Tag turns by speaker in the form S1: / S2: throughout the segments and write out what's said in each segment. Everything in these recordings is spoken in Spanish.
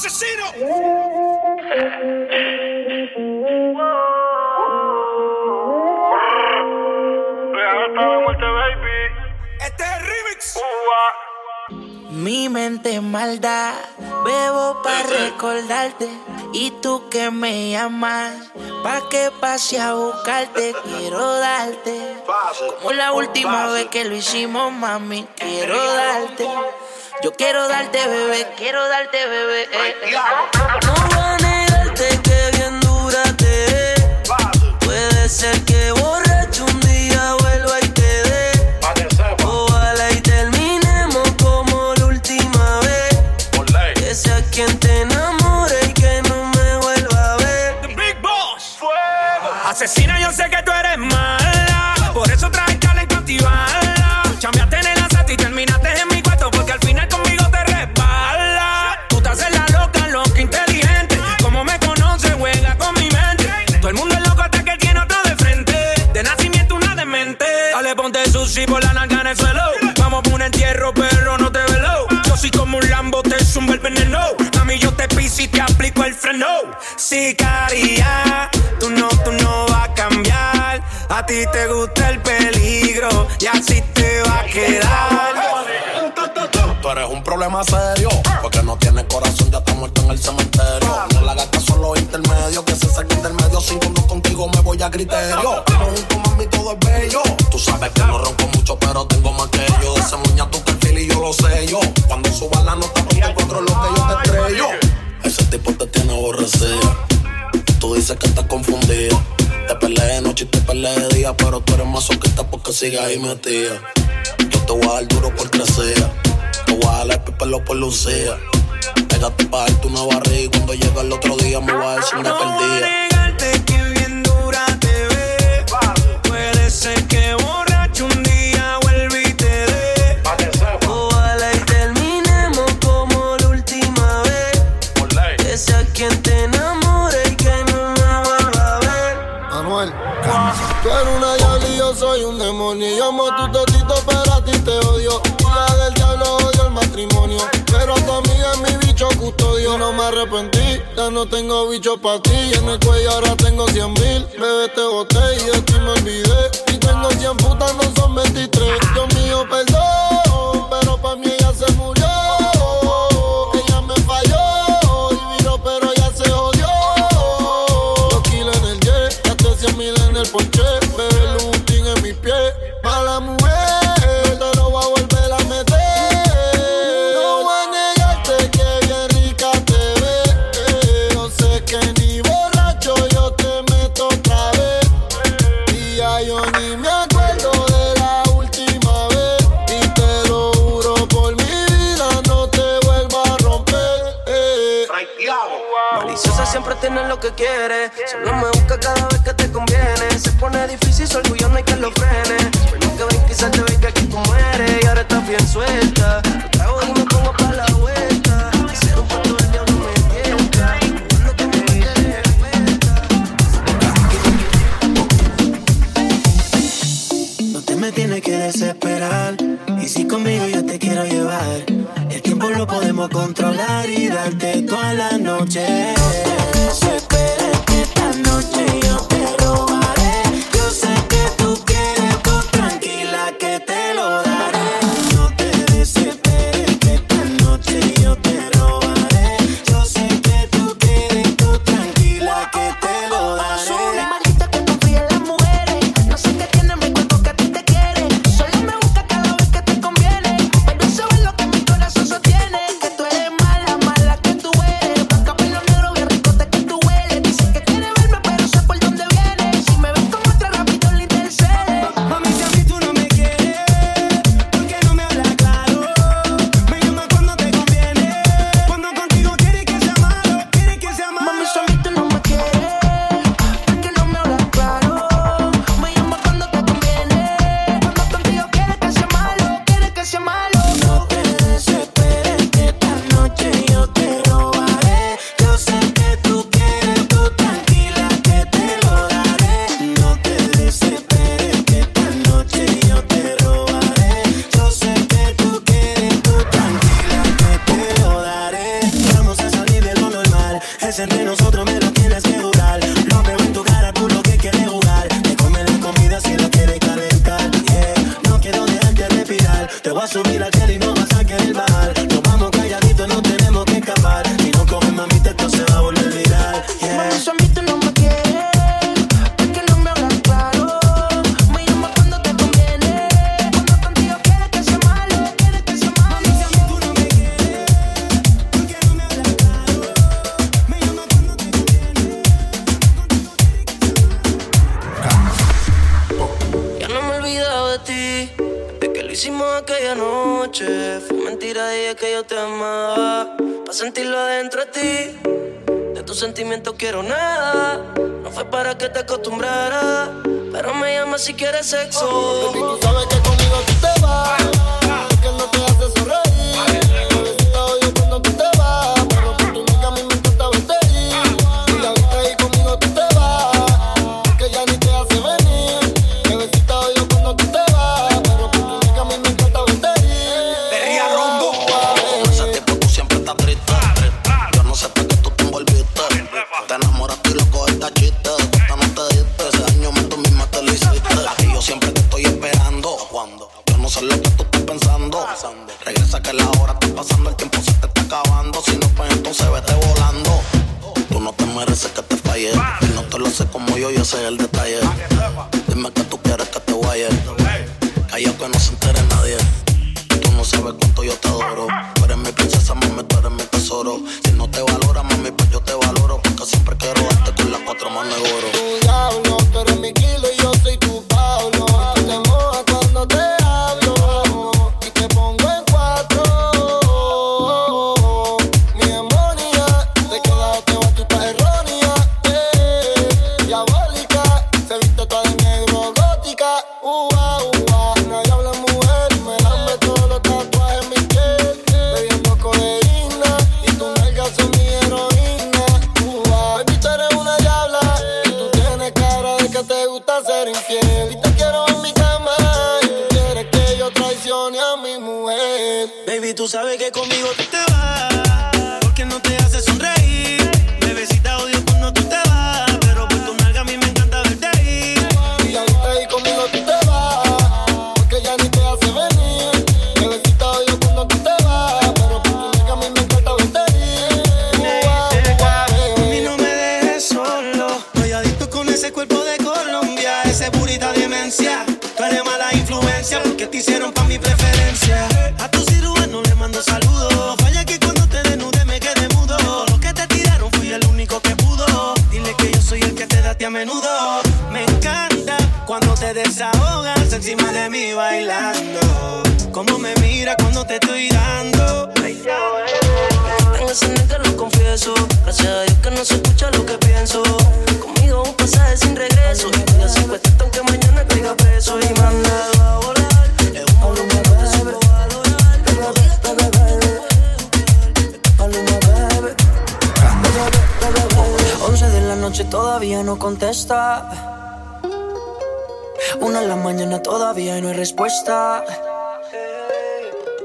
S1: asesino. Este es el remix.
S2: Mi mente maldad, bebo para recordarte. Y tú que me llamas, pa' que pase a buscarte, quiero darte. Como la última vez que lo hicimos, mami, quiero darte. Yo quiero darte, bebé, quiero darte, bebé. eh, eh. No voy a negarte que bien dura te es. Puede ser que borracho un día vuelva y te dé. Ojalá y terminemos como la última vez. Que sea quien te enamore y que no me vuelva a ver.
S1: The Big Boss. Asesina, yo sé que tú eres mala. Por eso traje talento antibala. Chambeaste en el asalto y terminaste sushi por la narga en el suelo. Vamos por un entierro, pero no te velo. Yo soy como un Lambo, te zumba el veneno. A mí yo te piso y te aplico el freno. Sicaria, tú no, tú no vas a cambiar. A ti te gusta el peligro y así te va a quedar.
S3: Tú eres un problema serio, porque no tienes corazón, ya está muerto en el cementerio. No le hagas caso a los intermedios, que se saquen del medio. Sin uno contigo me voy a criterio. Sabes que no ronco mucho, pero tengo más que. De ese muña tu perfil y yo lo sé yo. Cuando suba la nota, ponte control lo que yo te estrello. Ese tipo te tiene aborrecida. Tú dices que estás confundida. Te peleé de noche y te peleé de día, pero tú eres masoquista porque sigues ahí metida. Yo te voy a dar duro por crecer. Te voy a dar el por lucía. Pégate pa' darte una barriga y cuando llega el otro día me voy a sin una perdida.
S4: Custodio. No me arrepentí, ya no tengo bicho para ti. En el cuello ahora tengo 100 mil. Bebé, te boté y de ti me olvidé. Y tengo 100 putas, no son 23. Dios mío, perdón, que
S2: quiere. Solo me busca cada vez que te conviene. Se pone difícil, su orgullo no hay que lo frene. Pero que ven, quizás te ve que aquí tú mueres. Y ahora estás bien suelta.
S5: Cielo y no vas a querer.
S6: Lo hicimos aquella noche. Fue mentira, dije que yo te amaba, para sentirlo adentro de ti. De tus sentimientos quiero nada, no fue para que te acostumbrara, pero me llamas si quieres sexo.
S4: Baby, tú sabes que conmigo tú te vas.
S3: Como yo, yo sé el detalle. Dime que tú quieres que te vaya. Calla que no se entere nadie. Tú no sabes cuánto yo te adoro. Tú eres mi princesa, mami, tú eres mi tesoro.
S4: Baby, tú
S5: sabes que conmigo tú te vas, porque no te hace sonreír. Bebecita, odio cuando tú te vas, pero por tu nalga a mí me encanta verte ir.
S4: Y ya viste y conmigo tú te vas, porque ya ni te hace venir. Bebecita, odio cuando tú te vas, pero por tu nalga a mí me encanta verte ir. Ua, ua,
S5: A mí no me dejes solo, estoy adicto con ese cuerpo de Colombia, ese burita demencia. Tú eres mala influencia porque te hicieron pa' mi preferencia. Bailando. Como me mira cuando te estoy dando.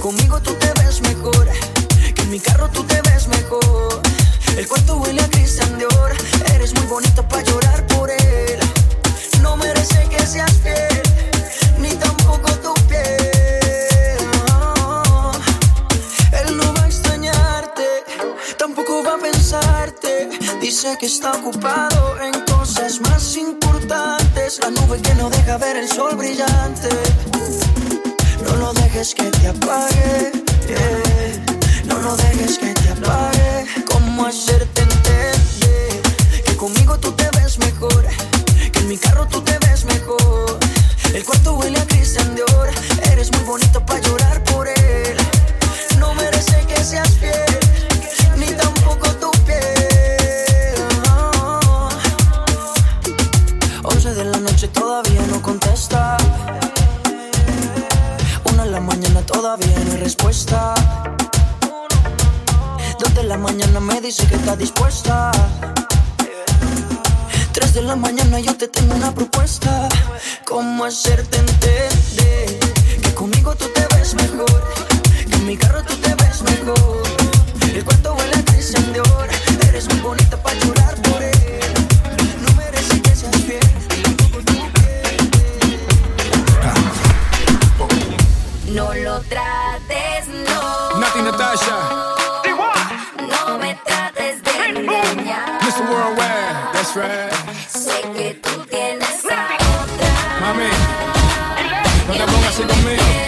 S6: conmigo tú te ves mejor? Que en mi carro tú te ves mejor. El cuarto huele a Christian Dior. Eres muy bonita para llorar por él. No merece que seas fiel, ni tampoco tu piel. No. Él no va a extrañarte, tampoco va a pensarte. Dice que está ocupado en cosas más importantes. La nube que no deja ver el sol brillante. Dejes que te apague. yeah. No lo dejes que te apague. ¿Cómo hacerte entender que conmigo tú te ves mejor? Que en mi carro tú te ves mejor. El cuarto huele a Christian Dior. Eres muy bonita para llorar respuesta. Dos de la mañana me dice que está dispuesta. Tres de la mañana yo te tengo una propuesta. ¿Cómo hacerte entender que conmigo tú te ves mejor? Que en mi carro tú te ves mejor. El cuarto huele a cristian de oro. Eres muy bonita para llorar por él. No merece que seas fiel.
S7: No lo traes. Tasha.
S8: Mr. Worldwide, that's right. Mami, no te pongas así conmigo.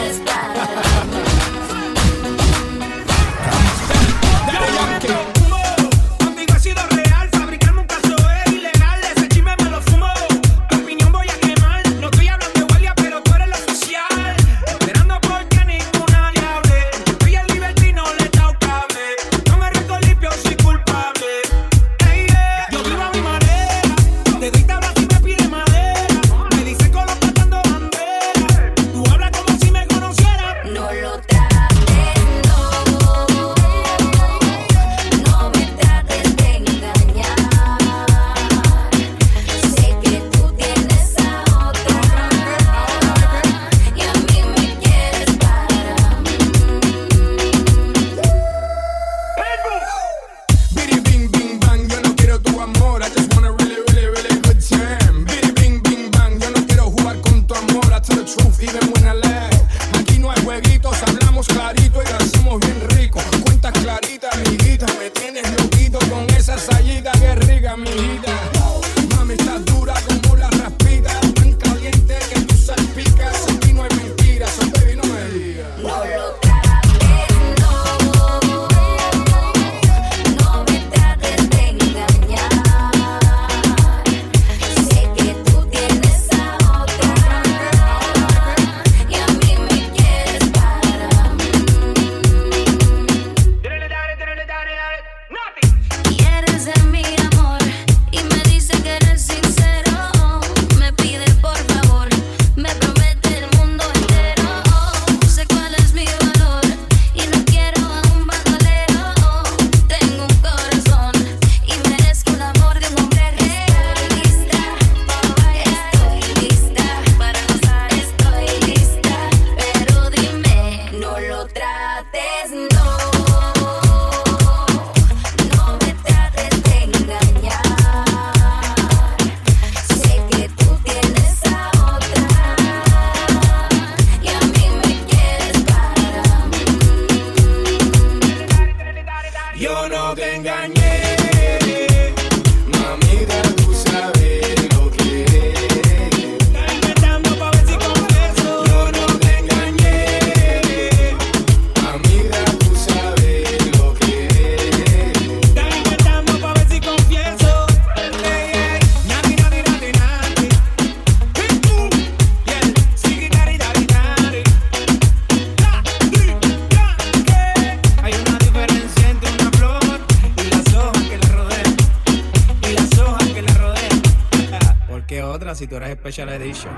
S1: si
S7: tú eres
S1: Special Edition.